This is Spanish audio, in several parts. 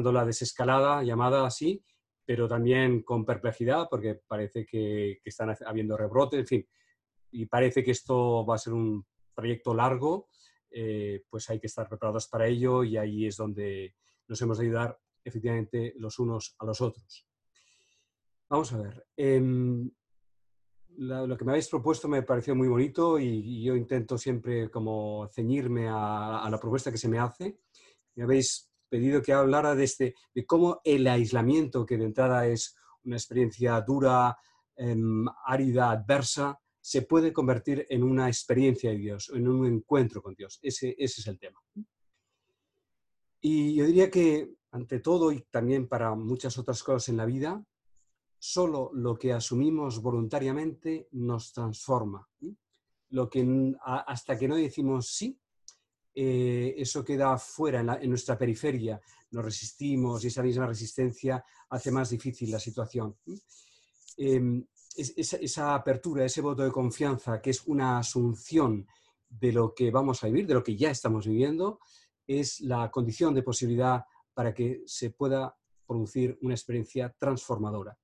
la desescalada, llamada así, pero también con perplejidad, porque parece que, están habiendo rebrotes, en fin, y parece que esto va a ser un proyecto largo, eh, pues hay que estar preparados para ello y ahí es donde nos hemos de ayudar efectivamente los unos a los otros. Vamos a ver. Em, lo que me habéis propuesto me pareció muy bonito y, yo intento siempre como ceñirme a, la propuesta que se me hace. Me habéis pedido que hablara de, este, de cómo el aislamiento, que de entrada es una experiencia dura, em, árida, adversa, se puede convertir en una experiencia de Dios, en un encuentro con Dios. Ese, ese es el tema. Y yo diría que, ante todo, y también para muchas otras cosas en la vida, solo lo que asumimos voluntariamente nos transforma. Lo que hasta que no decimos sí, eh, eso queda fuera, en, nuestra periferia, nos resistimos y esa misma resistencia hace más difícil la situación. Em, esa, apertura, ese voto de confianza, que es una asunción de lo que vamos a vivir, de lo que ya estamos viviendo, es la condición de posibilidad para que se pueda producir una experiencia transformadora.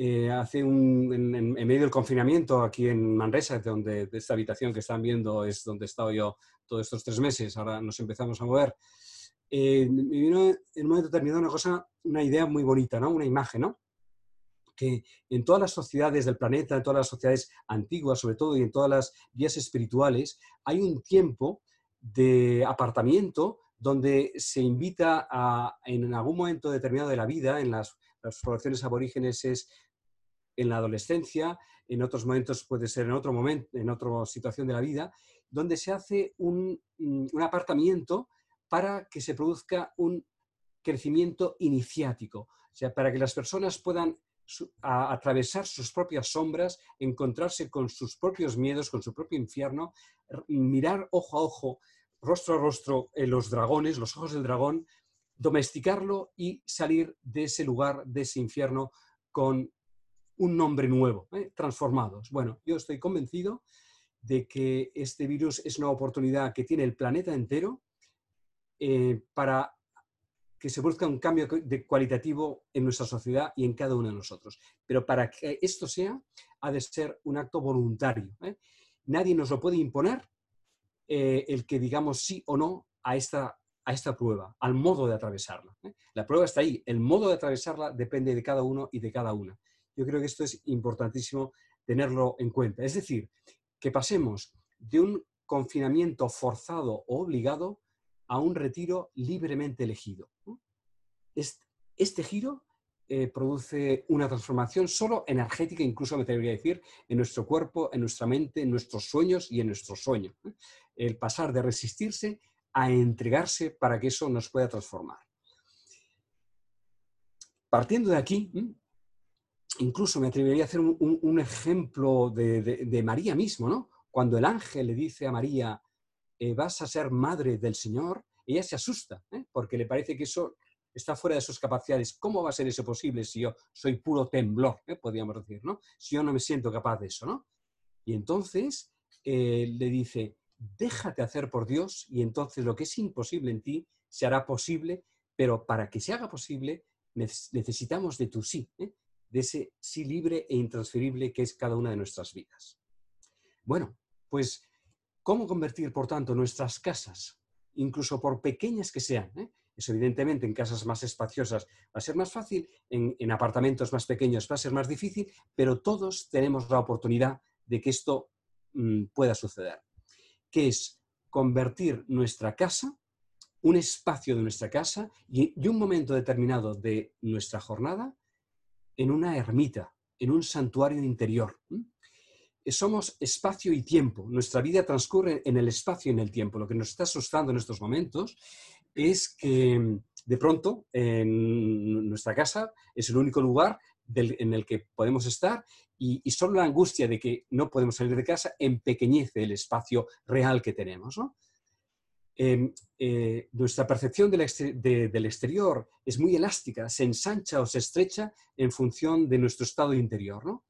Eh, hace un, en, medio del confinamiento aquí en Manresa, donde de esta habitación que están viendo es donde he estado yo todos estos tres meses, ahora nos empezamos a mover, eh, me vino en un momento determinado una cosa, una idea muy bonita, ¿no? una imagen, ¿no? que en todas las sociedades del planeta, en todas las sociedades antiguas sobre todo y en todas las vías espirituales, hay un tiempo de apartamiento donde se invita a, en algún momento determinado de la vida, en las, las poblaciones aborígenes es en la adolescencia, en otros momentos puede ser en otro momento, en otra situación de la vida, donde se hace un, mm, apartamiento para que se produzca un crecimiento iniciático, o sea, para que las personas puedan atravesar sus propias sombras, encontrarse con sus propios miedos, con su propio infierno, mirar ojo a ojo, rostro a rostro en los dragones, los ojos del dragón, domesticarlo y salir de ese lugar, de ese infierno, con un nombre nuevo, ¿eh? transformados. Bueno, yo estoy convencido de que este virus es una oportunidad que tiene el planeta entero eh, para que se busque un cambio de cualitativo en nuestra sociedad y en cada uno de nosotros. Pero para que esto sea, ha de ser un acto voluntario. ¿eh? Nadie nos lo puede imponer el que digamos sí o no a esta, a esta prueba, al modo de atravesarla. La prueba está ahí, el modo de atravesarla depende de cada uno y de cada una. Yo creo que esto es importantísimo tenerlo en cuenta. Es decir, que pasemos de un confinamiento forzado o obligado a un retiro libremente elegido. Este, giro eh, produce una transformación solo energética, incluso me atrevería a decir, en nuestro cuerpo, en nuestra mente, en nuestros sueños y en nuestro sueño. El pasar de resistirse a entregarse para que eso nos pueda transformar. Partiendo de aquí, incluso me atrevería a hacer un, ejemplo de, María mismo, ¿no? Cuando el ángel le dice a María, eh, vas a ser madre del Señor, ella se asusta, ¿eh? porque le parece que eso está fuera de sus capacidades. ¿Cómo va a ser eso posible si yo soy puro temblor, ¿eh? podríamos decir, ¿no? Si yo no me siento capaz de eso, ¿no? Y entonces le dice, déjate hacer por Dios y entonces lo que es imposible en ti se hará posible, pero para que se haga posible necesitamos de tu sí de ese sí libre e intransferible que es cada una de nuestras vidas. Bueno, pues, ¿cómo convertir, por tanto, nuestras casas, incluso por pequeñas que sean? Eh? Evidentemente, en casas más espaciosas va a ser más fácil, en, apartamentos más pequeños va a ser más difícil, pero todos tenemos la oportunidad de que esto mm, pueda suceder, que es convertir nuestra casa, un espacio de nuestra casa y un momento determinado de nuestra jornada en una ermita, en un santuario interior. Somos espacio y tiempo. Nuestra vida transcurre en el espacio y en el tiempo. Lo que nos está asustando en estos momentos es que de pronto en nuestra casa es el único lugar en el que podemos estar y, y, solo la angustia de que no podemos salir de casa empequeñece el espacio real que tenemos. ¿no? Em, eh, nuestra percepción del, exterior es muy elástica, se ensancha o se estrecha en función de nuestro estado interior. ¿no?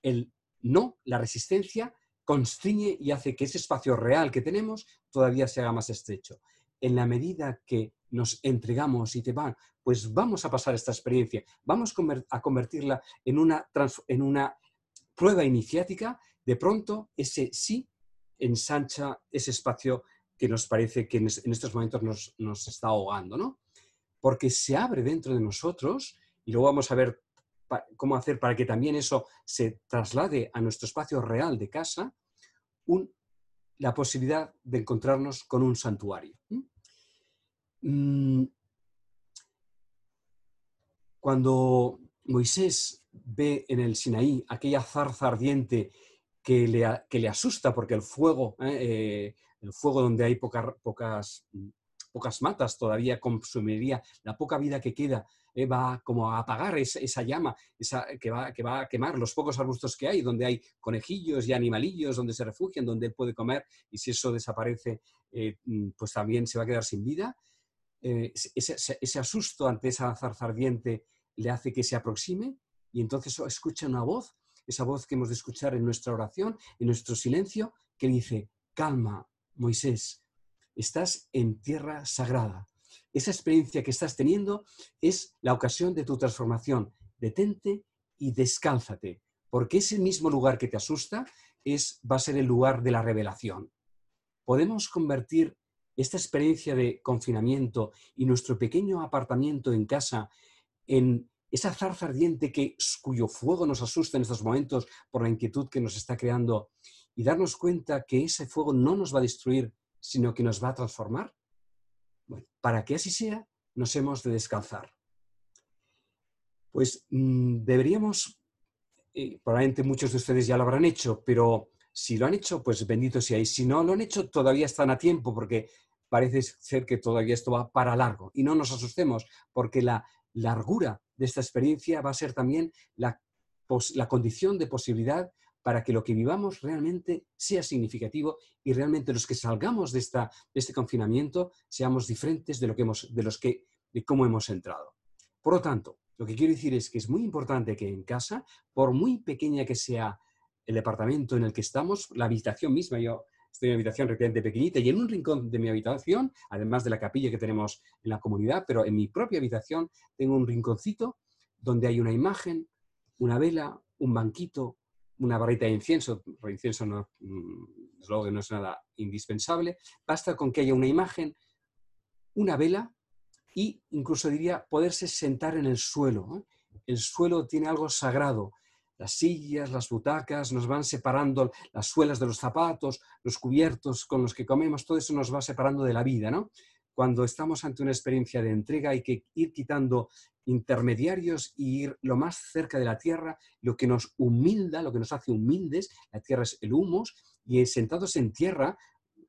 El no, la resistencia, constriñe y hace que ese espacio real que tenemos todavía se haga más estrecho. en la medida que nos entregamos y te van, pues vamos a pasar esta experiencia, vamos a convertirla en una, en una prueba iniciática, de pronto ese sí ensancha ese espacio que nos parece que en estos momentos nos, nos está ahogando, ¿no? Porque se abre dentro de nosotros, y luego vamos a ver cómo hacer para que también eso se traslade a nuestro espacio real de casa, la posibilidad de encontrarnos con un santuario. Mm, cuando Moisés ve en el Sinaí aquella zarza ardiente que le, que le asusta porque el fuego, ¿eh? El fuego donde hay pocas, pocas matas todavía consumiría la poca vida que queda eh, va como a apagar esa, llama esa, que, va, que va a quemar los pocos arbustos que hay, donde hay conejillos y animalillos, donde se refugian, donde él puede comer, y si eso desaparece, eh, mm, pues también se va a quedar sin vida. Eh, ese, ese, asusto ante esa zarza ardiente le hace que se aproxime y entonces escucha una voz, esa voz que hemos de escuchar en nuestra oración, en nuestro silencio, que dice, calma, Moisés, estás en tierra sagrada, esa experiencia que estás teniendo es la ocasión de tu transformación. Detente y descálzate, porque ese mismo lugar que te asusta es, va a ser el lugar de la revelación. Podemos convertir esta experiencia de confinamiento y nuestro pequeño apartamiento en casa en esa zarza ardiente que, cuyo fuego nos asusta en estos momentos por la inquietud que nos está creando y darnos cuenta que ese fuego no nos va a destruir, sino que nos va a transformar? para que así sea, nos hemos de descalzar. Pues mm, deberíamos, eh, probablemente muchos de ustedes ya lo habrán hecho, pero si lo han hecho, pues bendito sea. Y si no lo han hecho, todavía están a tiempo, porque parece ser que todavía esto va para largo. Y no nos asustemos, porque la largura de esta experiencia va a ser también la, la condición de posibilidad para que lo que vivamos realmente sea significativo y realmente los que salgamos de, esta, este confinamiento seamos diferentes de, lo que hemos, de, los que, de cómo hemos entrado. Por lo tanto, lo que quiero decir es que es muy importante que en casa, por muy pequeña que sea el departamento en el que estamos, la habitación misma, yo estoy en una habitación relativamente pequeñita y en un rincón de mi habitación, además de la capilla que tenemos en la comunidad, pero en mi propia habitación tengo un rinconcito donde hay una imagen, una vela, un banquito, una barrita de incienso, incienso no, mm, que no es nada indispensable, basta con que haya una imagen, una vela e incluso diría poderse sentar en el suelo. El suelo tiene algo sagrado. Las sillas, las butacas, nos van separando las suelas de los zapatos, los cubiertos con los que comemos, todo eso nos va separando de la vida, ¿no? Cuando estamos ante una experiencia de entrega hay que ir quitando intermediarios y ir lo más cerca de la tierra, lo que nos humilda, lo que nos hace humildes, la tierra es el humus, y sentados en tierra,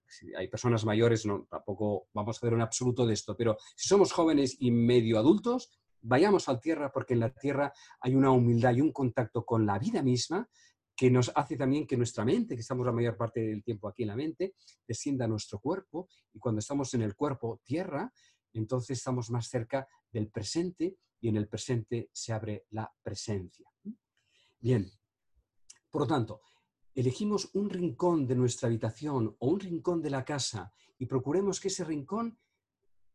si hay personas mayores, no, tampoco vamos a hacer un absoluto de esto, pero si somos jóvenes y medio adultos, vayamos a la tierra porque en la tierra hay una humildad y un contacto con la vida misma que nos hace también que nuestra mente, que estamos la mayor parte del tiempo aquí en la mente, descienda a nuestro cuerpo. Y cuando estamos en el cuerpo tierra, entonces estamos más cerca del presente y en el presente se abre la presencia. Bien, por lo tanto, elegimos un rincón de nuestra habitación o un rincón de la casa y procuremos que ese rincón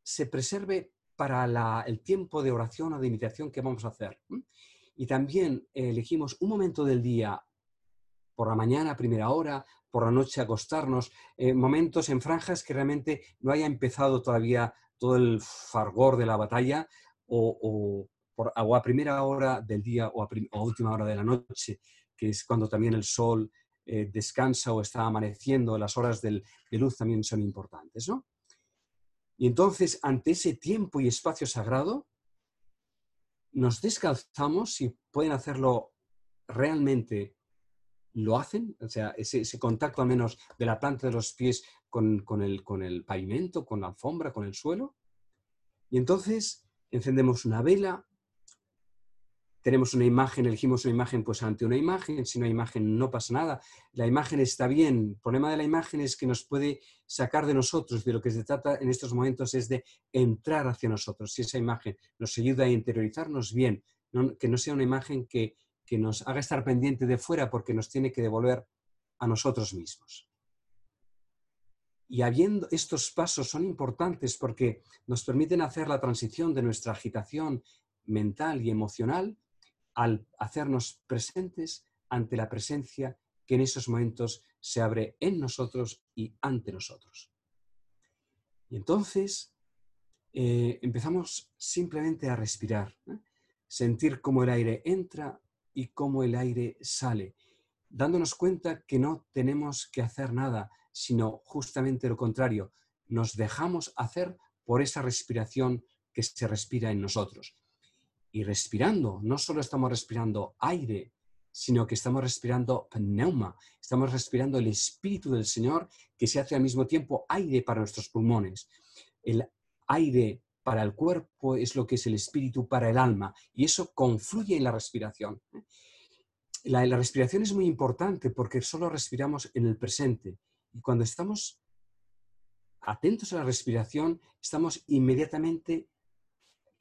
se preserve para el tiempo de oración o de meditación que vamos a hacer. Y también elegimos un momento del día, por la mañana, primera hora, por la noche acostarnos, eh, momentos en franjas que realmente no haya empezado todavía todo el fargor de la batalla o, por, a primera hora del día o a, última hora de la noche, que es cuando también el sol eh, descansa o está amaneciendo, las horas de luz también son importantes, ¿no? Y entonces, ante ese tiempo y espacio sagrado, nos descalzamos, si pueden hacerlo realmente, lo hacen, o sea, ese, contacto al menos de la planta de los pies con, el, con el pavimento, con la alfombra, con el suelo. Y entonces encendemos una vela, tenemos una imagen, elegimos una imagen pues ante una imagen, si no hay imagen no pasa nada, la imagen está bien, el problema de la imagen es que nos puede sacar de nosotros, de lo que se trata en estos momentos es de entrar hacia nosotros, si esa imagen nos ayuda a interiorizarnos bien, que no sea una imagen que, que nos haga estar pendiente de fuera porque nos tiene que devolver a nosotros mismos. Y habiendo estos pasos son importantes porque nos permiten hacer la transición de nuestra agitación mental y emocional al hacernos presentes ante la presencia que en esos momentos se abre en nosotros y ante nosotros. Y entonces eh, empezamos simplemente a respirar, sentir cómo el aire entra y cómo el aire sale, dándonos cuenta que no tenemos que hacer nada, sino justamente lo contrario, nos dejamos hacer por esa respiración que se respira en nosotros. Y respirando, no solo estamos respirando aire, sino que estamos respirando pneuma, estamos respirando el Espíritu del Señor que se hace al mismo tiempo aire para nuestros pulmones. El aire para el cuerpo es lo que es el Espíritu para el alma y eso confluye en la respiración. La, la respiración es muy importante porque solo respiramos en el presente y cuando estamos atentos a la respiración, estamos inmediatamente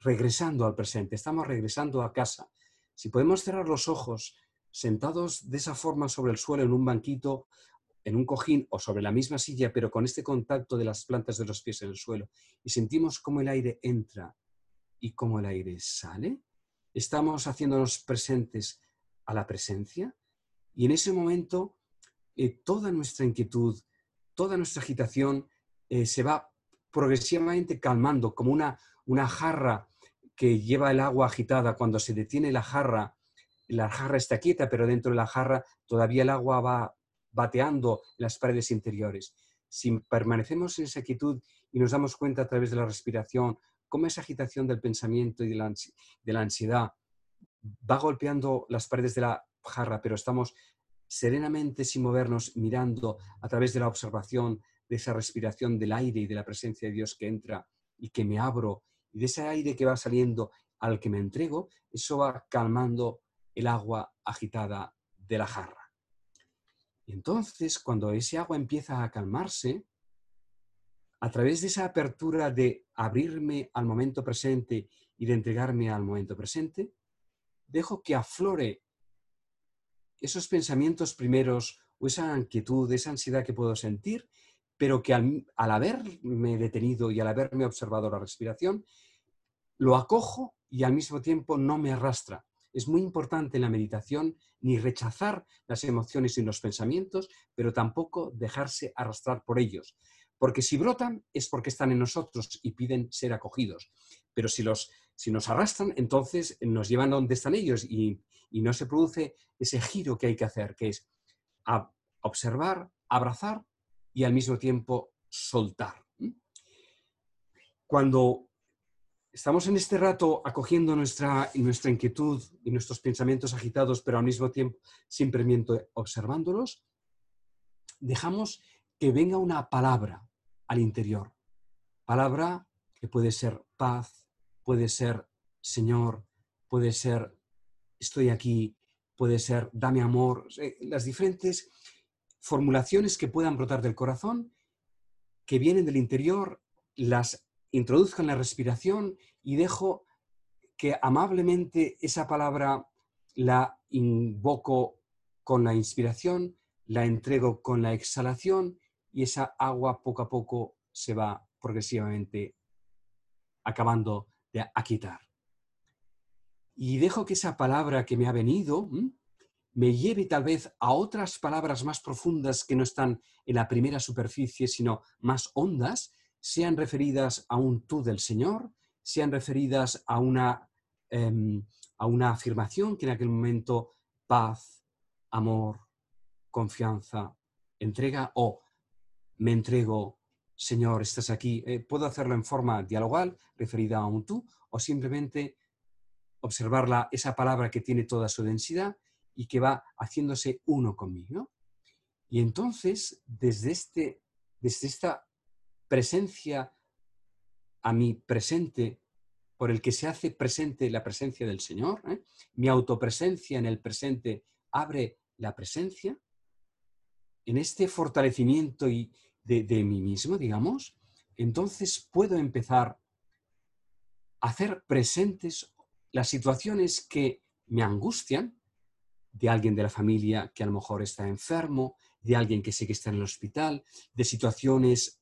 regresando al presente, estamos regresando a casa. Si podemos cerrar los ojos sentados de esa forma sobre el suelo en un banquito, en un cojín o sobre la misma silla, pero con este contacto de las plantas de los pies en el suelo, y sentimos cómo el aire entra y cómo el aire sale, estamos haciéndonos presentes a la presencia y en ese momento eh, toda nuestra inquietud, toda nuestra agitación eh, se va progresivamente calmando, como una, una jarra que lleva el agua agitada. Cuando se detiene la jarra, la jarra está quieta, pero dentro de la jarra todavía el agua va bateando las paredes interiores. Si permanecemos en esa quietud y nos damos cuenta a través de la respiración cómo esa agitación del pensamiento y de la ansiedad va golpeando las paredes de la jarra, pero estamos serenamente, sin movernos, mirando a través de la observación de esa respiración del aire y de la presencia de Dios que entra y que me abro, y de ese aire que va saliendo al que me entrego, eso va calmando el agua agitada de la jarra. Y entonces, cuando ese agua empieza a calmarse, a través de esa apertura de abrirme al momento presente y de entregarme al momento presente, dejo que aflore esos pensamientos primeros o esa inquietud, esa ansiedad que puedo sentir, pero que al, al, haberme detenido y al haberme observado la respiración, lo acojo y al mismo tiempo no me arrastra, es muy importante en la meditación ni rechazar las emociones y los pensamientos, pero tampoco dejarse arrastrar por ellos. Porque si brotan es porque están en nosotros y piden ser acogidos. Pero si, los, si nos arrastran, entonces nos llevan a donde están ellos y, y no se produce ese giro que hay que hacer, que es observar, abrazar y al mismo tiempo soltar. Cuando estamos en este rato acogiendo nuestra, nuestra inquietud y nuestros pensamientos agitados, pero al mismo tiempo simplemente observándolos, dejamos que venga una palabra al interior. Palabra que puede ser paz, puede ser Señor, puede ser estoy aquí, puede ser dame amor, las diferentes formulaciones que puedan brotar del corazón, que vienen del interior, las introduzco en la respiración y dejo que amablemente esa palabra la invoco con la inspiración, la entrego con la exhalación y esa agua poco a poco se va progresivamente acabando de aquitar. Y dejo que esa palabra que me ha venido me lleve tal vez a otras palabras más profundas que no están en la primera superficie, sino más hondas, sean referidas a un tú del Señor, sean referidas a una, em, a una afirmación que en aquel momento paz, amor, confianza, entrega o me entrego, Señor, estás aquí. Eh, puedo hacerlo en forma dialogal, referida a un tú, o simplemente observar esa palabra que tiene toda su densidad y que va haciéndose uno conmigo. Y entonces, desde, este, desde esta presencia a mi presente por el que se hace presente la presencia del Señor, ¿eh? mi autopresencia en el presente abre la presencia, en este fortalecimiento y de, de mí mismo, digamos, entonces puedo empezar a hacer presentes las situaciones que me angustian, de alguien de la familia que a lo mejor está enfermo, de alguien que sé que está en el hospital, de situaciones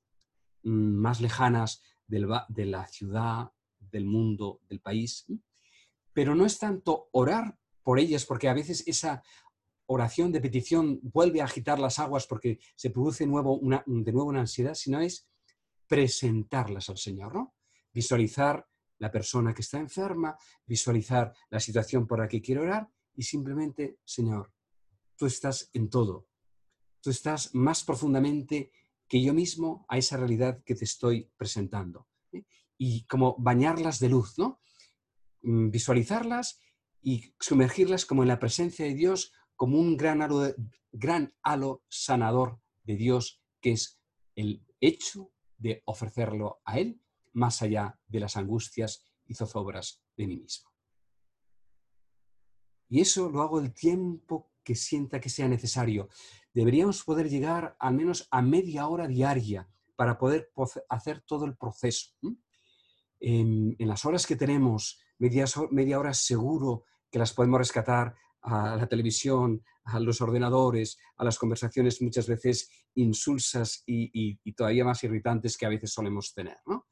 mm, más lejanas de la ciudad, del mundo, del país. Pero no es tanto orar por ellas, porque a veces esa oración de petición vuelve a agitar las aguas porque se produce de nuevo una, ansiedad, sino es presentarlas al Señor, ¿no? Visualizar la persona que está enferma, visualizar la situación por la que quiero orar y simplemente, Señor, tú estás en todo. Tú estás más profundamente que yo mismo a esa realidad que te estoy presentando. ¿eh? Y como bañarlas de luz, ¿no? Mm, visualizarlas y sumergirlas como en la presencia de Dios, como un gran gran halo sanador de Dios, que es el hecho de ofrecerlo a Él más allá de las angustias y zozobras de mí mismo. Y eso lo hago el tiempo que sienta que sea necesario. Deberíamos poder llegar al menos a media hora diaria para poder hacer todo el proceso. En, las horas que tenemos, media, hora seguro que las podemos rescatar a la televisión, a los ordenadores, a las conversaciones muchas veces insulsas y, y, todavía más irritantes que a veces solemos tener. ¿no?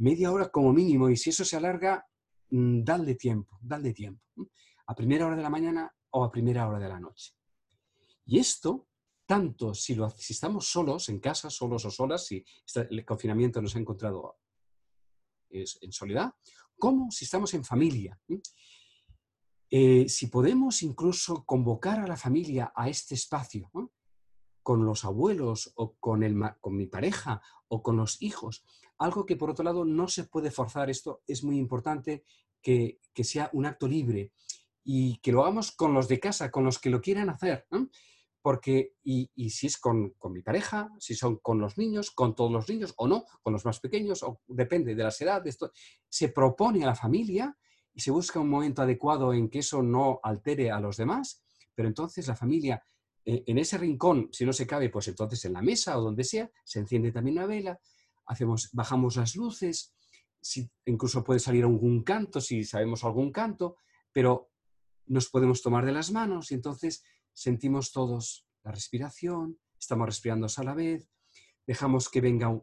Media hora como mínimo y si eso se alarga, mm, dale tiempo, dale tiempo. A primera hora de la mañana o a primera hora de la noche. Y esto, tanto si, lo, si estamos solos en casa, solos o solas, si el confinamiento nos ha encontrado en soledad, como si estamos en familia. Eh, si podemos incluso convocar a la familia a este espacio, con los abuelos o con, el, con mi pareja o con los hijos, algo que por otro lado no se puede forzar, esto es muy importante que, sea un acto libre y que lo hagamos con los de casa, con los que lo quieran hacer. Porque, y, si es con, mi pareja, si son con los niños, con todos los niños o no, con los más pequeños, o depende de las edades, se propone a la familia y se busca un momento adecuado en que eso no altere a los demás, pero entonces la familia en ese rincón, si no se cabe, pues entonces en la mesa o donde sea, se enciende también una vela, hacemos, bajamos las luces, si, incluso puede salir algún canto, si sabemos algún canto, pero nos podemos tomar de las manos y entonces sentimos todos la respiración, estamos respirando a la vez, dejamos que venga,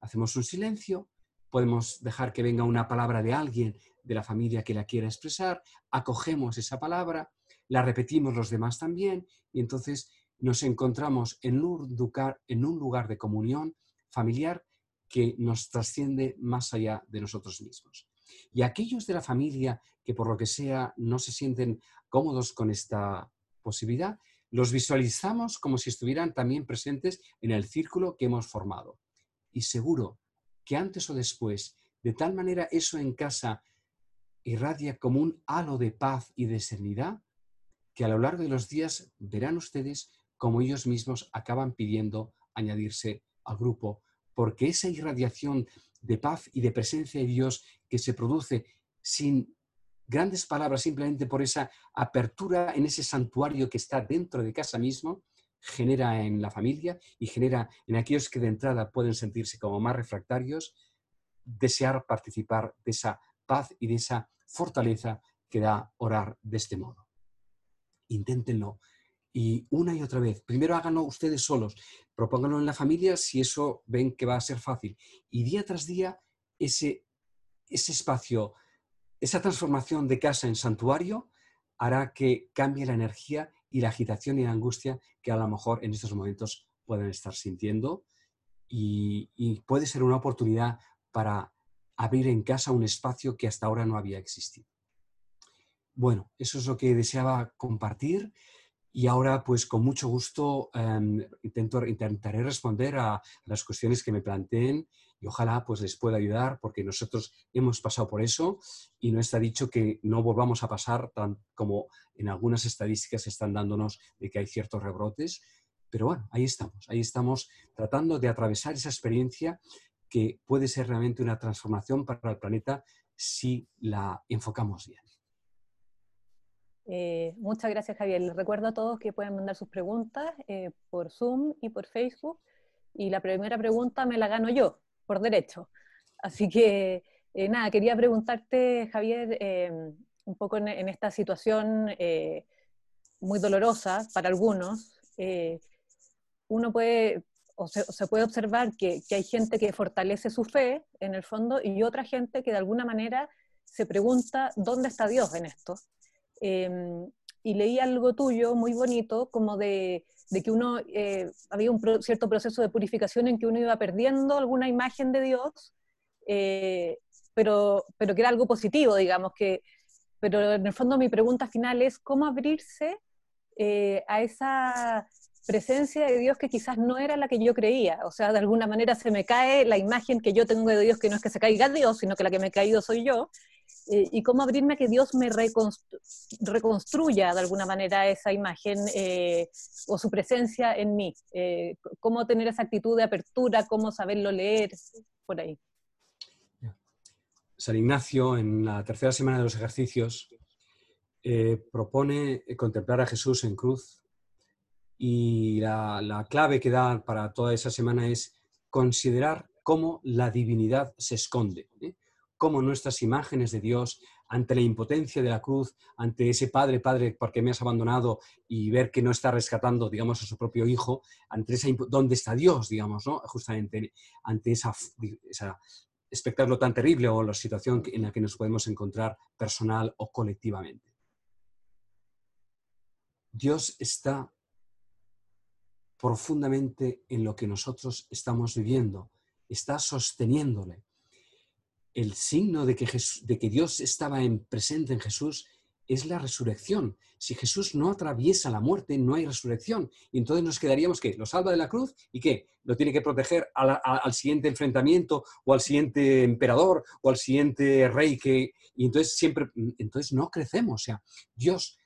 hacemos un silencio, podemos dejar que venga una palabra de alguien de la familia que la quiera expresar, acogemos esa palabra, la repetimos los demás también y entonces nos encontramos en un lugar, en un lugar de comunión familiar que nos trasciende más allá de nosotros mismos. Y aquellos de la familia que por lo que sea no se sienten cómodos con esta posibilidad, los visualizamos como si estuvieran también presentes en el círculo que hemos formado. Y seguro que antes o después, de tal manera eso en casa irradia como un halo de paz y de serenidad que a lo largo de los días verán ustedes como ellos mismos acaban pidiendo añadirse al grupo, porque esa irradiación de paz y de presencia de Dios que se produce sin grandes palabras, simplemente por esa apertura en ese santuario que está dentro de casa mismo, genera en la familia y genera en aquellos que de entrada pueden sentirse como más refractarios, desear participar de esa paz y de esa fortaleza que da orar de este modo. Inténtenlo. Y una y otra vez, primero háganlo ustedes solos, propónganlo en la familia si eso ven que va a ser fácil. Y día tras día, ese, ese espacio, esa transformación de casa en santuario hará que cambie la energía y la agitación y la angustia que a lo mejor en estos momentos pueden estar sintiendo. Y, y puede ser una oportunidad para abrir en casa un espacio que hasta ahora no había existido. Bueno, eso es lo que deseaba compartir y ahora pues con mucho gusto em, intento, intentaré responder a las cuestiones que me planteen y ojalá pues les pueda ayudar porque nosotros hemos pasado por eso y no está dicho que no volvamos a pasar tan como en algunas estadísticas están dándonos de que hay ciertos rebrotes, pero bueno, ahí estamos, ahí estamos tratando de atravesar esa experiencia que puede ser realmente una transformación para el planeta si la enfocamos bien. Eh, muchas gracias, Javier. Les recuerdo a todos que pueden mandar sus preguntas eh, por Zoom y por Facebook. Y la primera pregunta me la gano yo, por derecho. Así que, eh, nada, quería preguntarte, Javier, un poco en, esta situación muy dolorosa para algunos, uno puede, o se, puede observar que, hay gente que fortalece su fe en el fondo y otra gente que de alguna manera se pregunta dónde está Dios en esto. Em, y leí algo tuyo muy bonito, como de, que uno, eh, había un cierto proceso de purificación en que uno iba perdiendo alguna imagen de Dios, eh, pero, pero que era algo positivo, digamos, que, pero en el fondo mi pregunta final es cómo abrirse eh, a esa presencia de Dios que quizás no era la que yo creía. O sea, de alguna manera se me cae la imagen que yo tengo de Dios, que no es que se caiga Dios, sino que la que me he caído soy yo. Eh, y cómo abrirme a que Dios me reconstruya de alguna manera esa imagen eh, o su presencia en mí. cómo tener esa actitud de apertura, cómo saberlo leer, por ahí. San Ignacio, en la tercera semana de los ejercicios, eh, propone contemplar a Jesús en cruz y la, clave que da para toda esa semana es considerar cómo la divinidad se esconde, ¿eh? Cómo nuestras imágenes de Dios ante la impotencia de la cruz, ante ese Padre, Padre, porque me has abandonado y ver que no está rescatando, digamos, a su propio hijo, ante esa, ¿dónde está Dios, digamos, ¿no? Justamente ante esa, esa espectáculo tan terrible o la situación en la que nos podemos encontrar personal o colectivamente. Dios está profundamente en lo que nosotros estamos viviendo, está sosteniéndole. El signo de que, de que Dios estaba en presente en Jesús es la resurrección. Si Jesús no atraviesa la muerte, no hay resurrección. Y entonces nos quedaríamos que lo salva de la cruz y qué? Lo tiene que proteger al siguiente enfrentamiento o al siguiente emperador o al siguiente rey que... Y entonces siempre, entonces no crecemos. O sea, Dios,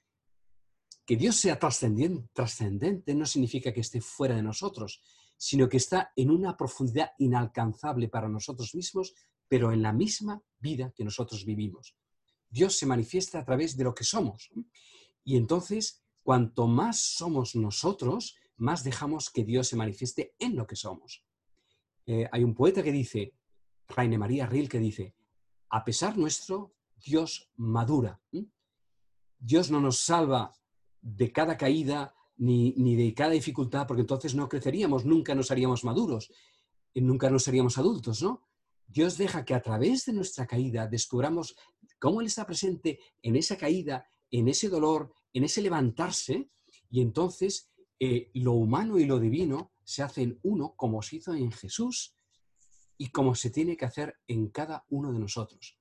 que Dios sea trascendente no significa que esté fuera de nosotros, sino que está en una profundidad inalcanzable para nosotros mismos, pero en la misma vida que nosotros vivimos. Dios se manifiesta a través de lo que somos. Y entonces, cuanto más somos nosotros, más dejamos que Dios se manifieste en lo que somos. Eh, hay un poeta que dice, Raine María Ril, que dice, a pesar nuestro, Dios madura. Dios no nos salva de cada caída ni, ni, de cada dificultad, porque entonces no creceríamos, nunca nos haríamos maduros, nunca nos seríamos adultos, ¿no? Dios deja que a través de nuestra caída descubramos cómo Él está presente en esa caída, en ese dolor, en ese levantarse, y entonces eh, lo humano y lo divino se hacen uno como se hizo en Jesús y como se tiene que hacer en cada uno de nosotros.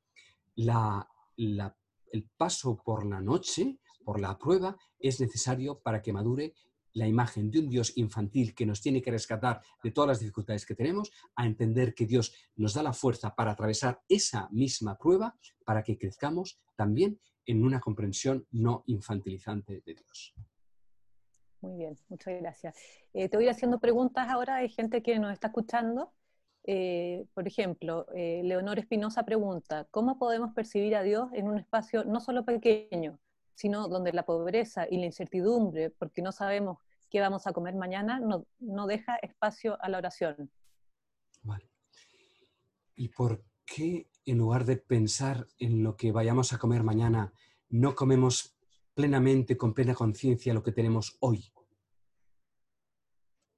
el paso por la noche, por la prueba, es necesario para que madure la imagen de un Dios infantil que nos tiene que rescatar de todas las dificultades que tenemos, a entender que Dios nos da la fuerza para atravesar esa misma prueba para que crezcamos también en una comprensión no infantilizante de Dios. Muy bien, muchas gracias. Eh, te voy haciendo preguntas ahora, hay gente que nos está escuchando. Eh, por ejemplo, eh, Leonor Espinosa pregunta, ¿cómo podemos percibir a Dios en un espacio no solo pequeño, sino donde la pobreza y la incertidumbre, porque no sabemos qué vamos a comer mañana, no, deja espacio a la oración. Vale. ¿Y por qué en lugar de pensar en lo que vayamos a comer mañana, no comemos plenamente, con plena conciencia, lo que tenemos hoy?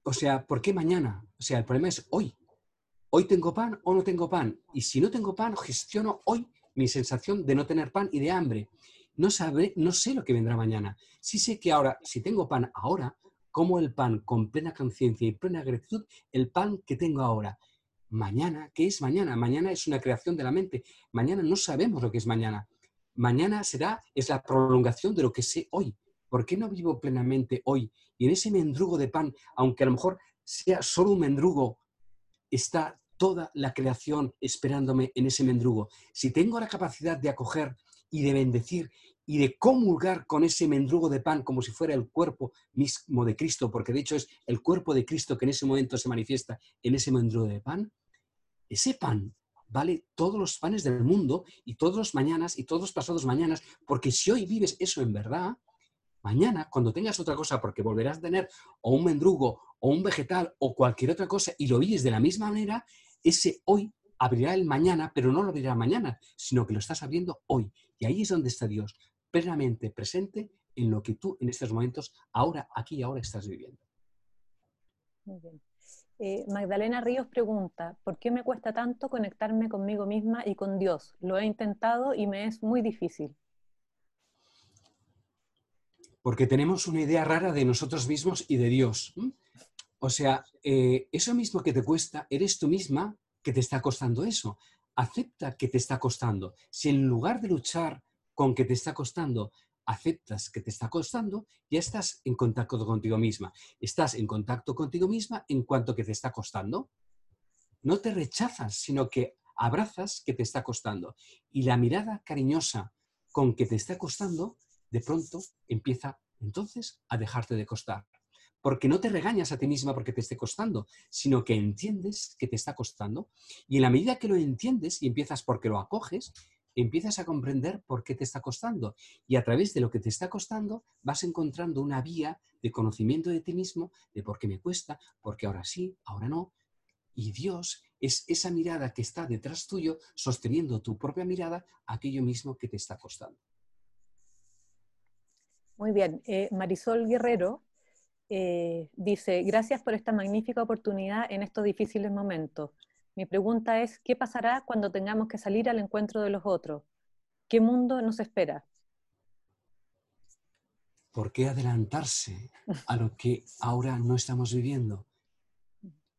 O sea, ¿por qué mañana? O sea, el problema es hoy. Hoy tengo pan o no tengo pan. Y si no tengo pan, gestiono hoy mi sensación de no tener pan y de hambre no, sabe, no sé lo que vendrá mañana. Sí sé que ahora, si tengo pan ahora, como el pan con plena conciencia y plena gratitud, el pan que tengo ahora. Mañana, ¿qué es mañana? Mañana es una creación de la mente. Mañana no sabemos lo que es mañana. Mañana será, es la prolongación de lo que sé hoy. ¿Por qué no vivo plenamente hoy? Y en ese mendrugo de pan, aunque a lo mejor sea solo un mendrugo, está toda la creación esperándome en ese mendrugo. Si tengo la capacidad de acoger y de bendecir y de comulgar con ese mendrugo de pan como si fuera el cuerpo mismo de Cristo, porque de hecho es el cuerpo de Cristo que en ese momento se manifiesta en ese mendrugo de pan, ese pan vale todos los panes del mundo y todos los mañanas y todos los pasados mañanas, porque si hoy vives eso en verdad, mañana cuando tengas otra cosa, porque volverás a tener o un mendrugo o un vegetal o cualquier otra cosa y lo vives de la misma manera, ese hoy abrirá el mañana, pero no lo abrirá mañana, sino que lo estás abriendo hoy. Y ahí es donde está Dios, plenamente presente en lo que tú en estos momentos, ahora, aquí y ahora estás viviendo. Muy bien. Eh, Magdalena Ríos pregunta, ¿por qué me cuesta tanto conectarme conmigo misma y con Dios? Lo he intentado y me es muy difícil. Porque tenemos una idea rara de nosotros mismos y de Dios. O sea, eh, eso mismo que te cuesta, eres tú misma que te está costando eso. Acepta que te está costando. Si en lugar de luchar con que te está costando, aceptas que te está costando, ya estás en contacto contigo misma. Estás en contacto contigo misma en cuanto que te está costando. No te rechazas, sino que abrazas que te está costando. Y la mirada cariñosa con que te está costando, de pronto empieza entonces a dejarte de costar. Porque no te regañas a ti misma porque te esté costando, sino que entiendes que te está costando. Y en la medida que lo entiendes y empiezas porque lo acoges, empiezas a comprender por qué te está costando. Y a través de lo que te está costando vas encontrando una vía de conocimiento de ti mismo, de por qué me cuesta, porque ahora sí, ahora no. Y Dios es esa mirada que está detrás tuyo, sosteniendo tu propia mirada aquello mismo que te está costando. Muy bien. Eh, Marisol Guerrero eh, dice, gracias por esta magnífica oportunidad en estos difíciles momentos. Mi pregunta es, ¿qué pasará cuando tengamos que salir al encuentro de los otros? ¿Qué mundo nos espera? ¿Por qué adelantarse a lo que ahora no estamos viviendo?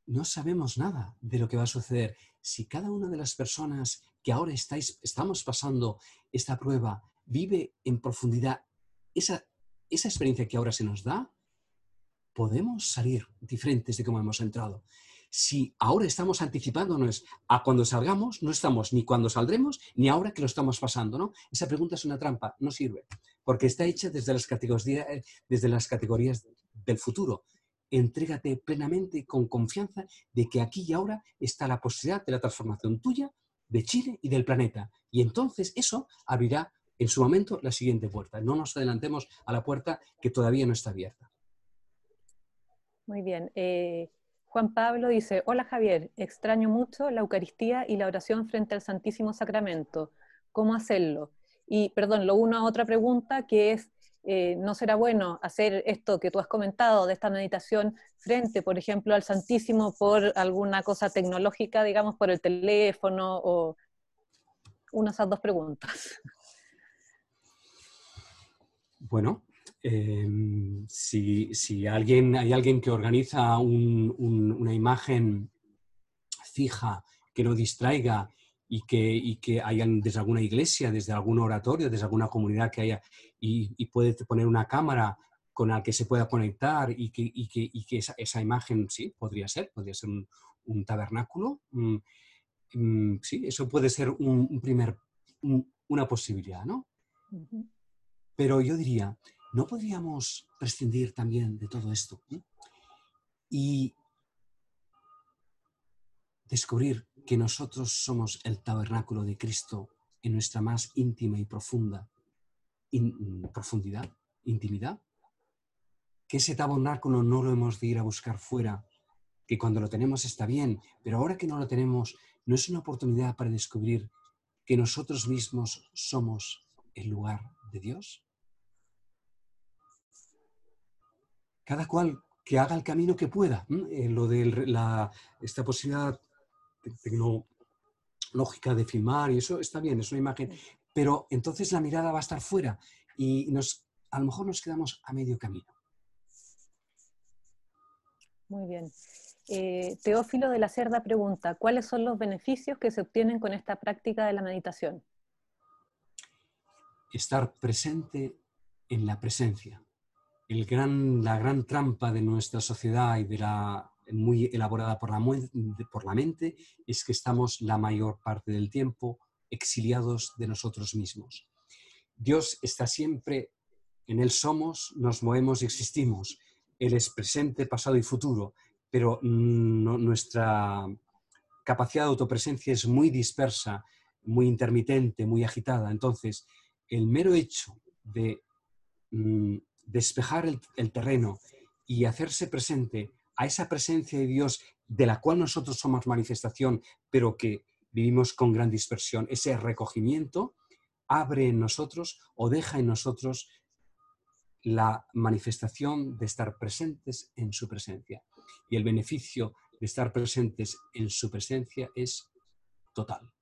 No sabemos nada de lo que va a suceder. Si cada una de las personas que ahora estáis, estamos pasando esta prueba vive en profundidad esa, esa experiencia que ahora se nos da, podemos salir diferentes de cómo hemos entrado si ahora estamos anticipándonos a cuando salgamos, no estamos ni cuando saldremos, ni ahora que lo estamos pasando, ¿no? Esa pregunta es una trampa, no sirve, porque está hecha desde las categorías, desde las categorías del futuro. Entrégate plenamente con confianza de que aquí y ahora está la posibilidad de la transformación tuya, de Chile y del planeta. Y entonces eso abrirá en su momento la siguiente puerta. No nos adelantemos a la puerta que todavía no está abierta. Muy bien. Eh, Juan Pablo dice, hola Javier, extraño mucho la Eucaristía y la oración frente al Santísimo Sacramento. ¿Cómo hacerlo? Y, perdón, lo uno a otra pregunta que es, eh, ¿no será bueno hacer esto que tú has comentado de esta meditación frente, por ejemplo, al Santísimo por alguna cosa tecnológica, digamos, por el teléfono o una de esas dos preguntas? Bueno, Em, si, alguien, hay alguien que organiza una imagen fija que no distraiga y que, que hayan desde alguna iglesia, desde algún oratorio, desde alguna comunidad que haya, y, puede poner una cámara con la que se pueda conectar y que, que, esa, imagen, sí, podría ser, podría ser un, tabernáculo. Mm, mm, sí, eso puede ser un, primer, una posibilidad, ¿no? Pero yo diría, ¿no podríamos prescindir también de todo esto? Y descubrir que nosotros somos el tabernáculo de Cristo en nuestra más íntima y profunda profundidad, intimidad. Que ese tabernáculo no lo hemos de ir a buscar fuera, que cuando lo tenemos está bien, pero ahora que no lo tenemos, no es una oportunidad para descubrir que nosotros mismos somos el lugar de Dios. Cada cual que haga el camino que pueda. Eh, lo de la, esta posibilidad tecnológica de filmar y eso está bien, es una imagen, pero entonces la mirada va a estar fuera y nos, a lo mejor nos quedamos a medio camino. Muy bien. Eh, Teófilo de la Cerda pregunta, ¿cuáles son los beneficios que se obtienen con esta práctica de la meditación? Estar presente en la presencia el gran, la gran trampa de nuestra sociedad y de la muy elaborada por la, por la mente es que estamos la mayor parte del tiempo exiliados de nosotros mismos. Dios está siempre, en Él somos, nos movemos y existimos. Él es presente, pasado y futuro, pero nuestra capacidad de autopresencia es muy dispersa, muy intermitente, muy agitada. Entonces, el mero hecho de mm, despejar el, terreno y hacerse presente a esa presencia de Dios de la cual nosotros somos manifestación, pero que vivimos con gran dispersión, ese recogimiento abre en nosotros o deja en nosotros la manifestación de estar presentes en su presencia. y el beneficio de estar presentes en su presencia es total.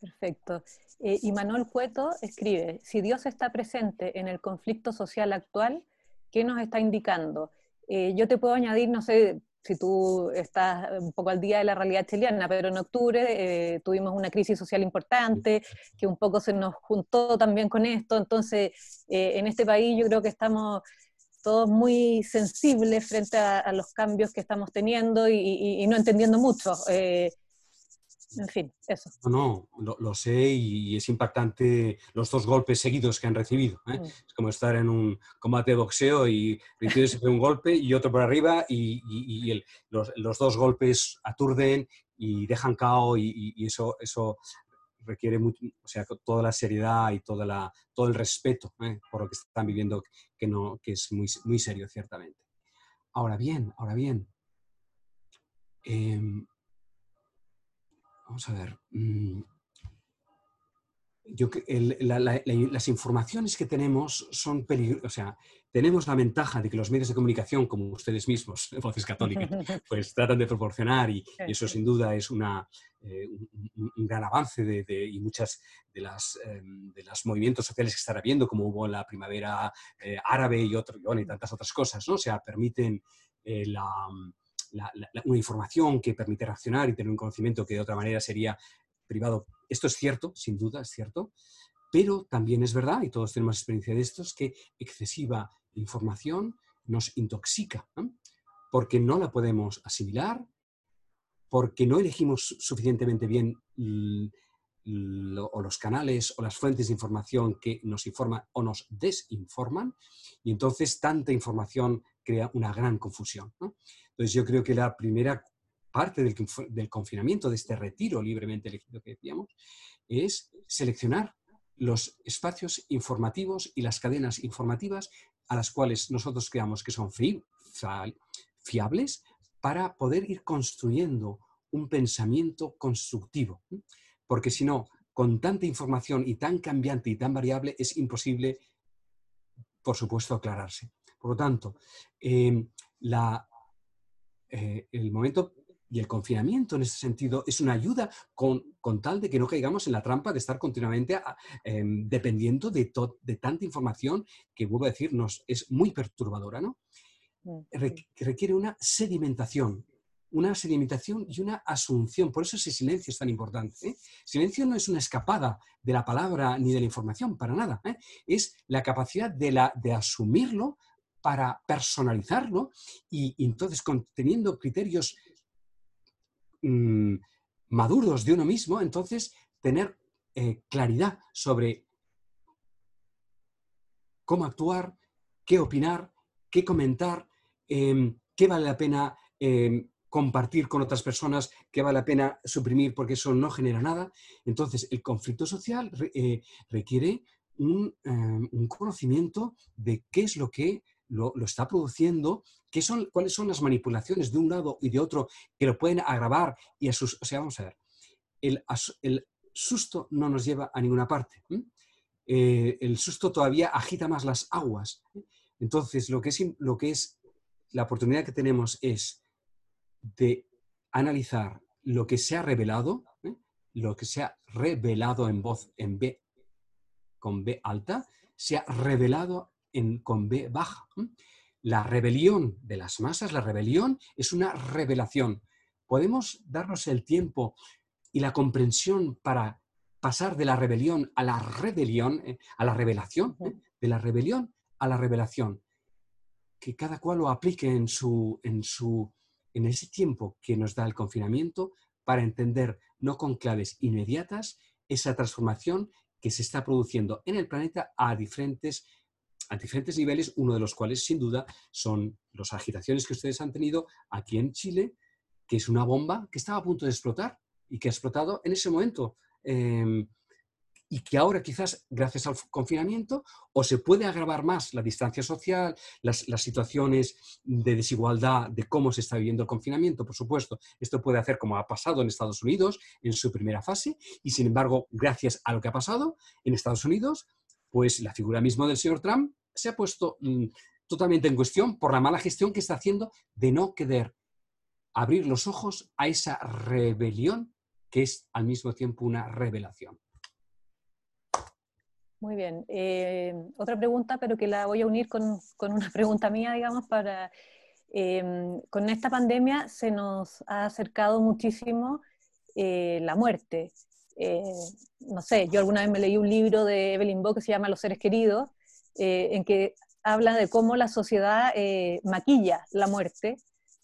Perfecto. Eh, y Manuel Cueto escribe, si Dios está presente en el conflicto social actual, ¿qué nos está indicando? Eh, yo te puedo añadir, no sé si tú estás un poco al día de la realidad chilena, pero en octubre eh, tuvimos una crisis social importante que un poco se nos juntó también con esto, entonces en este país yo creo que estamos todos muy sensibles frente a, los cambios que estamos teniendo y, no entendiendo mucho en fin, eso. No, lo, sé y es impactante los dos golpes seguidos que han recibido. ¿eh? Mm. Es como estar en un combate de boxeo y recibes un golpe y otro por arriba y, los, dos golpes aturden y dejan cao y, eso, eso requiere mucho, o sea, toda la seriedad y toda la, todo el respeto ¿eh? por lo que están viviendo, que, no, que es muy, muy serio, ciertamente. Ahora bien, ahora bien, em, Vamos a ver. Mm, yo, las informaciones que tenemos son peligrosas. O sea, tenemos la ventaja de que los medios de comunicación, como ustedes mismos, Voces Católicas, pues tratan de proporcionar y, eso sin duda es una, eh, un, gran avance de, y muchas de las, em, de los movimientos sociales que están habiendo, como hubo en la primavera eh, árabe y, otro, y tantas otras cosas, ¿no? O sea, permiten eh, una información que permite reaccionar y tener un conocimiento que de otra manera sería privado. Esto es cierto, sin duda, es cierto, pero también es verdad, y todos tenemos experiencia de esto, es que excesiva información nos intoxica, porque no la podemos asimilar, porque no elegimos suficientemente bien o los canales o las fuentes de información que nos informan o nos desinforman, y entonces tanta información crea una gran confusión. Entonces yo creo que la primera parte del, confinamiento, de este retiro libremente elegido que decíamos, es seleccionar los espacios informativos y las cadenas informativas a las cuales nosotros creamos que son fiables para poder ir construyendo un pensamiento constructivo. Porque si no, con tanta información y tan cambiante y tan variable, es imposible, por supuesto, aclararse. Por lo tanto, eh, la eh, el momento y el confinamiento en ese sentido es una ayuda con, tal de que no caigamos en la trampa de estar continuamente ah, em, dependiendo de, de, tanta información que, vuelvo a decir, nos es muy perturbadora, ¿no? Mm, requiere una sedimentación, una sedimentación y una asunción. Por eso ese silencio es tan importante. ¿eh? Silencio no es una escapada de la palabra ni de la información, para nada. ¿eh? Es la capacidad de, la, de asumirlo, para personalizarlo y, entonces teniendo criterios mm, maduros de uno mismo, entonces tener eh, claridad sobre cómo actuar, qué opinar, qué comentar, em, qué vale la pena em, compartir con otras personas, qué vale la pena suprimir porque eso no genera nada. Entonces, el conflicto social eh, requiere em, un, conocimiento de qué es lo que lo, está produciendo, ¿qué son, cuáles son las manipulaciones de un lado y de otro que lo pueden agravar y o sea, vamos a ver, el, el susto no nos lleva a ninguna parte. Eh, el susto todavía agita más las aguas. Entonces, lo que, es, lo que es la oportunidad que tenemos es de analizar lo que se ha revelado, lo que se ha revelado en voz en B con B alta, se ha revelado con B baja. La rebelión de las masas, la rebelión es una revelación. Podemos darnos el tiempo y la comprensión para pasar de la rebelión a la rebelión, eh, a la revelación, ¿eh? de la rebelión a la revelación. Que cada cual lo aplique en, su, en, su, en ese tiempo que nos da el confinamiento para entender, no con claves inmediatas, esa transformación que se está produciendo en el planeta a diferentes a diferentes niveles, uno de los cuales sin duda son las agitaciones que ustedes han tenido aquí en Chile, que es una bomba que estaba a punto de explotar y que ha explotado en ese momento. Em, y que ahora quizás gracias al confinamiento o se puede agravar más la distancia social, las, las, situaciones de desigualdad de cómo se está viviendo el confinamiento, por supuesto. Esto puede hacer como ha pasado en Estados Unidos en su primera fase y sin embargo, gracias a lo que ha pasado en Estados Unidos, pues la figura misma del señor Trump se ha puesto mm, totalmente en cuestión por la mala gestión que está haciendo de no querer abrir los ojos a esa rebelión que es al mismo tiempo una revelación. Muy bien. Eh, otra pregunta, pero que la voy a unir con, una pregunta mía, digamos, para... Em, con esta pandemia se nos ha acercado muchísimo eh, la muerte. Eh, no sé, yo alguna vez me leí un libro de Evelyn Bock que se llama Los seres queridos, en que habla de cómo la sociedad maquilla la muerte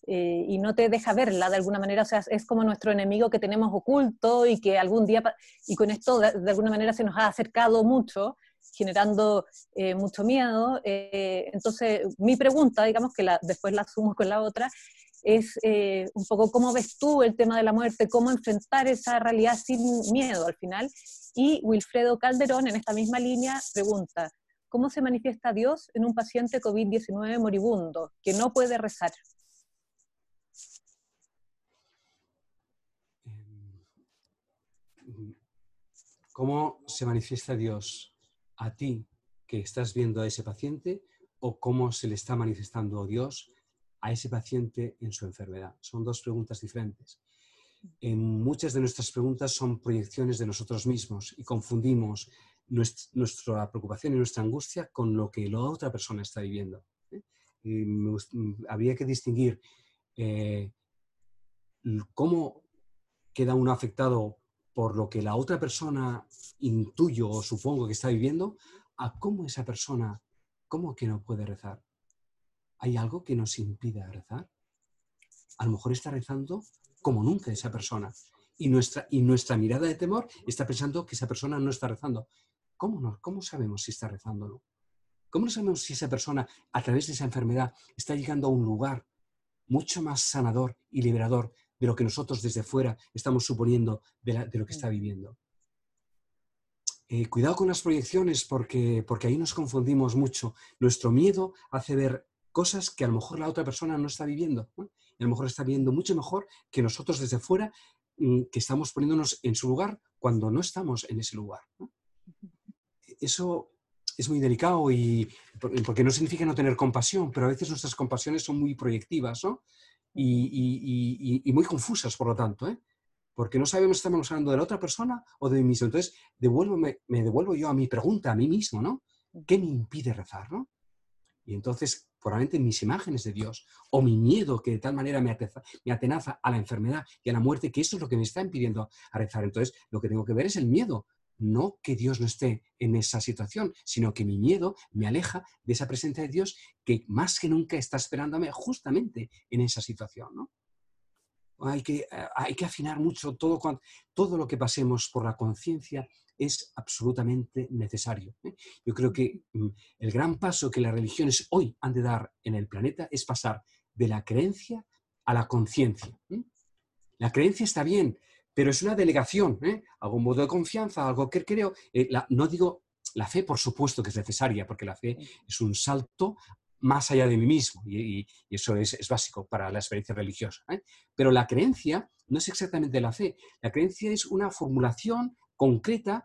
eh, y no te deja verla de alguna manera, o sea, es como nuestro enemigo que tenemos oculto y que algún día, y con esto de, alguna manera se nos ha acercado mucho, generando eh, mucho miedo. Eh, entonces, mi pregunta, digamos que la, después la asumo con la otra, es un poco cómo ves tú el tema de la muerte, cómo enfrentar esa realidad sin miedo al final. Y Wilfredo Calderón, en esta misma línea, pregunta, ¿cómo se manifiesta Dios en un paciente COVID-19 moribundo que no puede rezar? ¿Cómo se manifiesta Dios a ti que estás viendo a ese paciente o cómo se le está manifestando Dios a ese paciente en su enfermedad? Son dos preguntas diferentes. En muchas de nuestras preguntas son proyecciones de nosotros mismos y confundimos nuestra preocupación y nuestra angustia con lo que la otra persona está viviendo. ¿eh? habría que distinguir eh, cómo queda uno afectado por lo que la otra persona intuyo o supongo que está viviendo, a cómo esa persona, cómo que no puede rezar. ¿Hay algo que nos impida rezar? A lo mejor está rezando como nunca esa persona. Y nuestra, y nuestra mirada de temor está pensando que esa persona no está rezando. ¿Cómo, no? ¿Cómo sabemos si está rezando o no? ¿Cómo no sabemos si esa persona, a través de esa enfermedad, está llegando a un lugar mucho más sanador y liberador de lo que nosotros desde fuera estamos suponiendo de, lo que está viviendo. Eh, cuidado con las proyecciones porque, porque ahí nos confundimos mucho. Nuestro miedo hace ver cosas que a lo mejor la otra persona no está viviendo. Y a lo mejor está viendo mucho mejor que nosotros desde fuera, mm, que estamos poniéndonos en su lugar cuando no estamos en ese lugar. Eso es muy delicado y porque no significa no tener compasión, pero a veces nuestras compasiones son muy proyectivas, ¿no? y, muy confusas, por lo tanto, ¿eh? porque no sabemos si estamos hablando de la otra persona o de mí mismo. Entonces, me devuelvo yo a mi pregunta, a mí mismo, ¿no? ¿Qué me impide rezar, no? Y entonces, probablemente mis imágenes de Dios o mi miedo que de tal manera me, me atenaza a la enfermedad y a la muerte, que eso es lo que me está impidiendo a rezar. Entonces, lo que tengo que ver es el miedo, no que Dios no esté en esa situación, sino que mi miedo me aleja de esa presencia de Dios que más que nunca está esperándome justamente en esa situación. ¿no? Hay, que, eh, hay que afinar mucho todo, todo lo que pasemos por la conciencia es absolutamente necesario. ¿eh? Yo creo que mm, el gran paso que las religiones hoy han de dar en el planeta es pasar de la creencia a la conciencia. La creencia está bien, pero es una delegación, ¿eh? algún modo de confianza, algo que creo. Eh, no digo, la fe por supuesto que es necesaria, porque la fe es un salto más allá de mí mismo, y, eso es, básico para la experiencia religiosa. ¿eh? Pero la creencia no es exactamente la fe, la creencia es una formulación concreta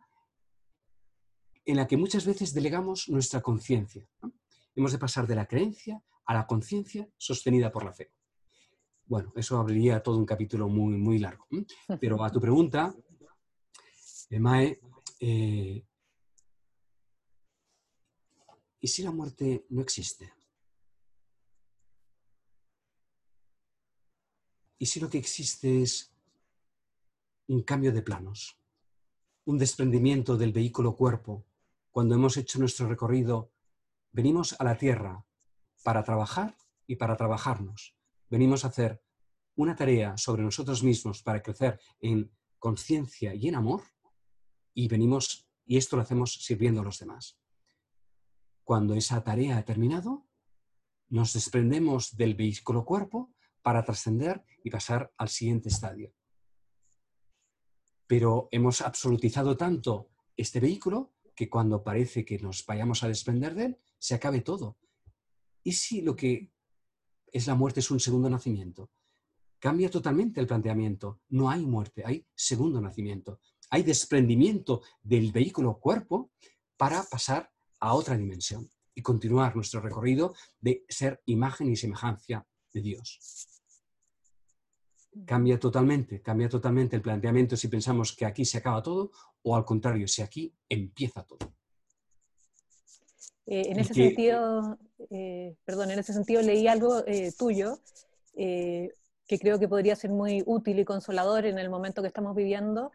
en la que muchas veces delegamos nuestra conciencia. Hemos de pasar de la creencia a la conciencia sostenida por la fe. Bueno, eso habría todo un capítulo muy, muy largo. Pero a tu pregunta, Mae, eh, ¿y si la muerte no existe? ¿Y si lo que existe es un cambio de planos? Un desprendimiento del vehículo cuerpo. Cuando hemos hecho nuestro recorrido, venimos a la Tierra para trabajar y para trabajarnos venimos a hacer una tarea sobre nosotros mismos para crecer en conciencia y en amor y venimos, y esto lo hacemos sirviendo a los demás. Cuando esa tarea ha terminado, nos desprendemos del vehículo cuerpo para trascender y pasar al siguiente estadio. Pero hemos absolutizado tanto este vehículo que cuando parece que nos vayamos a desprender de él, se acabe todo. ¿Y si lo que es la muerte, es un segundo nacimiento. Cambia totalmente el planteamiento. No hay muerte, hay segundo nacimiento. Hay desprendimiento del vehículo cuerpo para pasar a otra dimensión. y continuar nuestro recorrido de ser imagen y semejanza de Dios. Cambia totalmente, cambia totalmente el planteamiento si pensamos que aquí se acaba todo o al contrario, si aquí empieza todo. Eh, en ese sentido, eh, perdón, en ese sentido leí algo eh, tuyo que creo que podría ser muy útil y consolador en el momento que estamos viviendo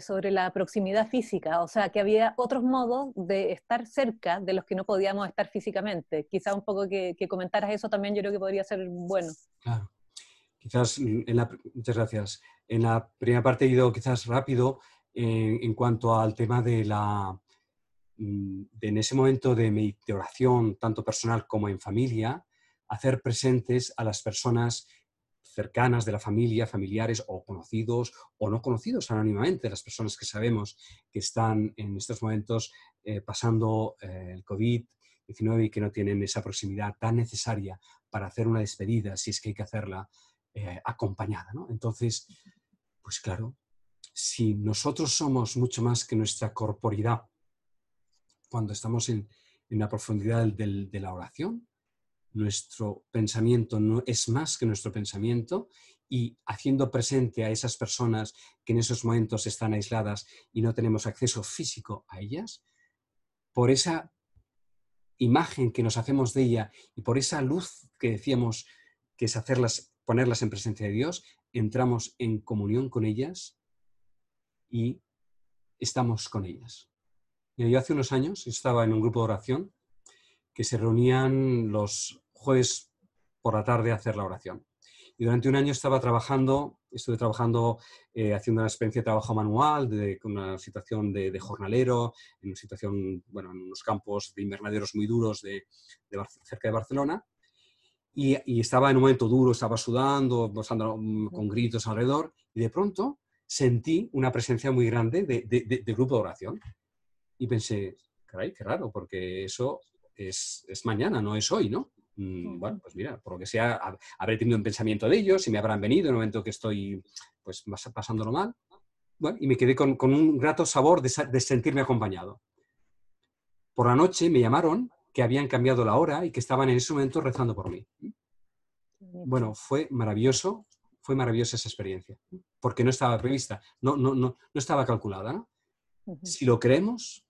sobre la proximidad física, o sea, que había otros modos de estar cerca de los que no podíamos estar físicamente. Quizá un poco que, comentaras eso también yo creo que podría ser bueno. Claro. Quizás, en la, muchas gracias. En la primera parte he ido quizás rápido en cuanto al tema de la, Mm, en ese momento de, oración, tanto personal como en familia, hacer presentes a las personas cercanas de la familia, familiares o conocidos o no conocidos anónimamente, las personas que sabemos que están en estos momentos eh, pasando eh, el COVID-19 y que no tienen esa proximidad tan necesaria para hacer una despedida, si es que hay que hacerla eh, acompañada. Entonces, pues claro, si nosotros somos mucho más que nuestra corporidad, cuando estamos en, la profundidad de la oración, nuestro pensamiento no es más que nuestro pensamiento y haciendo presente a esas personas que en esos momentos están aisladas y no tenemos acceso físico a ellas, por esa imagen que nos hacemos de ella y por esa luz que decíamos que es hacerlas, ponerlas en presencia de Dios, entramos en comunión con ellas y estamos con ellas. Yo hace unos años estaba en un grupo de oración que se reunían los jueves por la tarde a hacer la oración. Y durante un año estaba trabajando, estuve trabajando, eh, haciendo una experiencia de trabajo manual, de una situación de, jornalero, en una situación, bueno, en unos campos de invernaderos muy duros de, cerca de Barcelona. Y, estaba en un momento duro, estaba sudando, pasando mm, con gritos alrededor, y de pronto sentí una presencia muy grande de, de grupo de oración. Y pensé, caray, qué raro, porque eso es, mañana, no es hoy, ¿no? Bueno, pues mira, por lo que sea, habré tenido un pensamiento de ellos y me habrán venido en el momento que estoy pues pasándolo mal. Bueno, y me quedé con, un grato sabor de, sentirme acompañado. Por la noche me llamaron que habían cambiado la hora y que estaban en ese momento rezando por mí. Bueno, fue maravilloso, fue maravillosa esa experiencia, porque no estaba prevista, no, no, no, no estaba calculada. ¿no? Si lo creemos,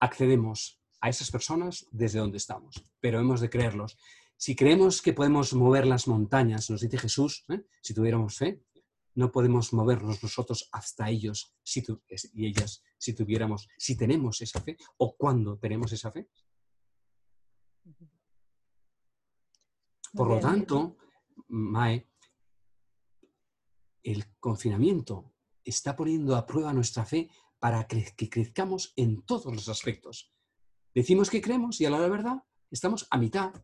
accedemos a esas personas desde donde estamos, pero hemos de creerlos. Si creemos que podemos mover las montañas, nos dice Jesús, ¿eh? si tuviéramos fe, no podemos movernos nosotros hasta ellos si y ellas si tuviéramos, si tenemos esa fe o cuando tenemos esa fe. Por lo tanto, Mae, el confinamiento está poniendo a prueba nuestra fe para que crezcamos en todos los aspectos. Decimos que creemos y a la verdad estamos a mitad.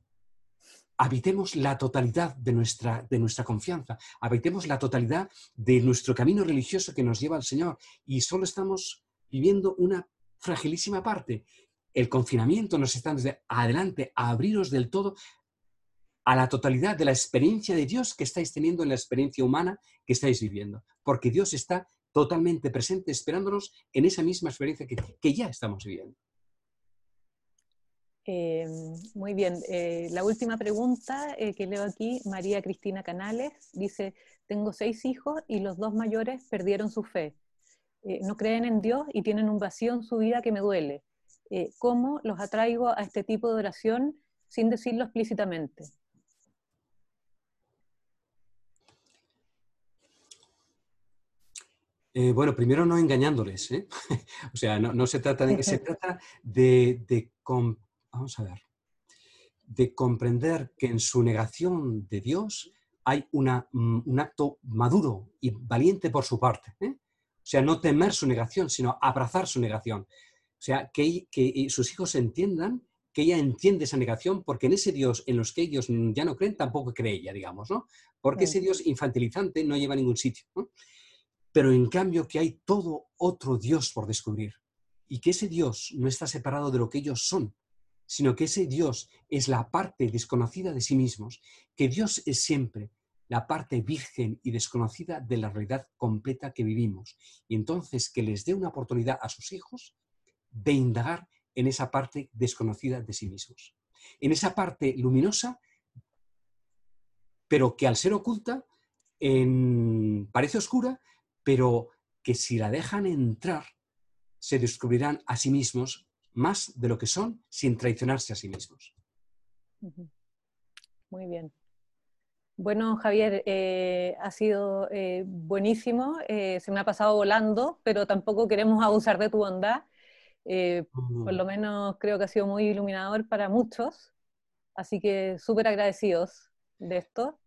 Habitemos la totalidad de nuestra, de nuestra confianza, habitemos la totalidad de nuestro camino religioso que nos lleva al Señor y solo estamos viviendo una fragilísima parte. El confinamiento nos está desde adelante a abriros del todo a la totalidad de la experiencia de Dios que estáis teniendo en la experiencia humana que estáis viviendo, porque Dios está totalmente presente, esperándonos en esa misma experiencia que, ya estamos viviendo. Eh, muy bien. Eh, la última pregunta eh, que leo aquí, María Cristina Canales, dice, tengo seis hijos y los dos mayores perdieron su fe. no creen en Dios y tienen un vacío en su vida que me duele. ¿Cómo los atraigo a este tipo de oración sin decirlo explícitamente? Eh, bueno, primero no engañándoles, ¿eh? o sea, no, se trata de que se trata de, vamos a ver, de comprender que en su negación de Dios hay mm, un acto maduro y valiente por su parte. ¿eh? O sea, no temer su negación, sino abrazar su negación. O sea, que, que sus hijos entiendan que ella entiende esa negación porque en ese Dios en los que ellos ya no creen, tampoco cree ella, digamos, ¿no? Porque ese Dios infantilizante no lleva a ningún sitio. ¿no? pero en cambio que hay todo otro Dios por descubrir y que ese Dios no está separado de lo que ellos son, sino que ese Dios es la parte desconocida de sí mismos, que Dios es siempre la parte virgen y desconocida de la realidad completa que vivimos. Y entonces que les dé una oportunidad a sus hijos de indagar en esa parte desconocida de sí mismos. En esa parte luminosa, pero que al ser oculta parece oscura, pero que si la dejan entrar, se descubrirán a sí mismos más de lo que son sin traicionarse a sí mismos. Muy bien. Bueno, Javier, eh, ha sido eh, buenísimo, eh, se me ha pasado volando, pero tampoco queremos abusar de tu bondad. Por lo menos creo que ha sido muy iluminador para muchos, así que súper agradecidos de esto.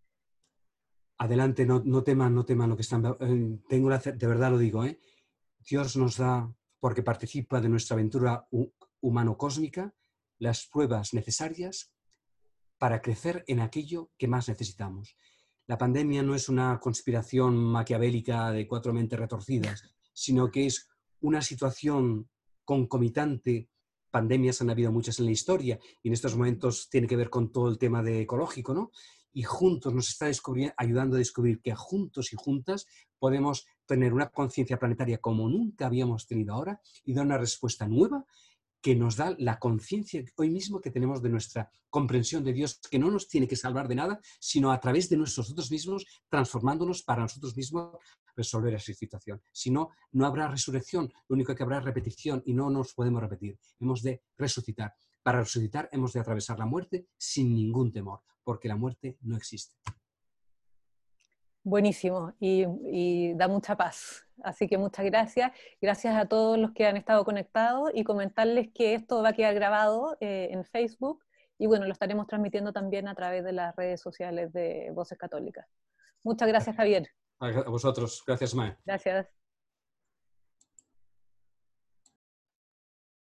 Adelante, no, no teman, no teman lo que están... tengo de verdad lo digo, Dios nos da, porque participa de nuestra aventura humano-cósmica, las pruebas necesarias para crecer en aquello que más necesitamos. La pandemia no es una conspiración maquiavélica de cuatro mentes retorcidas, sino que es una situación concomitante. Pandemias han habido muchas en la historia y en estos momentos tiene que ver con todo el tema de ecológico, ¿no? Y juntos nos está ayudando a descubrir que juntos y juntas podemos tener una conciencia planetaria como nunca habíamos tenido ahora y dar una respuesta nueva que nos da la conciencia hoy mismo que tenemos de nuestra comprensión de Dios, que no nos tiene que salvar de nada, sino a través de nosotros mismos, transformándonos para nosotros mismos resolver esa situación. Si no, no habrá resurrección, lo único que habrá es repetición y no nos podemos repetir. Hemos de resucitar. Para resucitar hemos de atravesar la muerte sin ningún temor, porque la muerte no existe. Buenísimo y, da mucha paz. Así que muchas gracias. Gracias a todos los que han estado conectados y comentarles que esto va a quedar grabado eh, en Facebook y bueno, lo estaremos transmitiendo también a través de las redes sociales de Voces Católicas. Muchas gracias, Javier. A vosotros. Gracias, Mae. Gracias.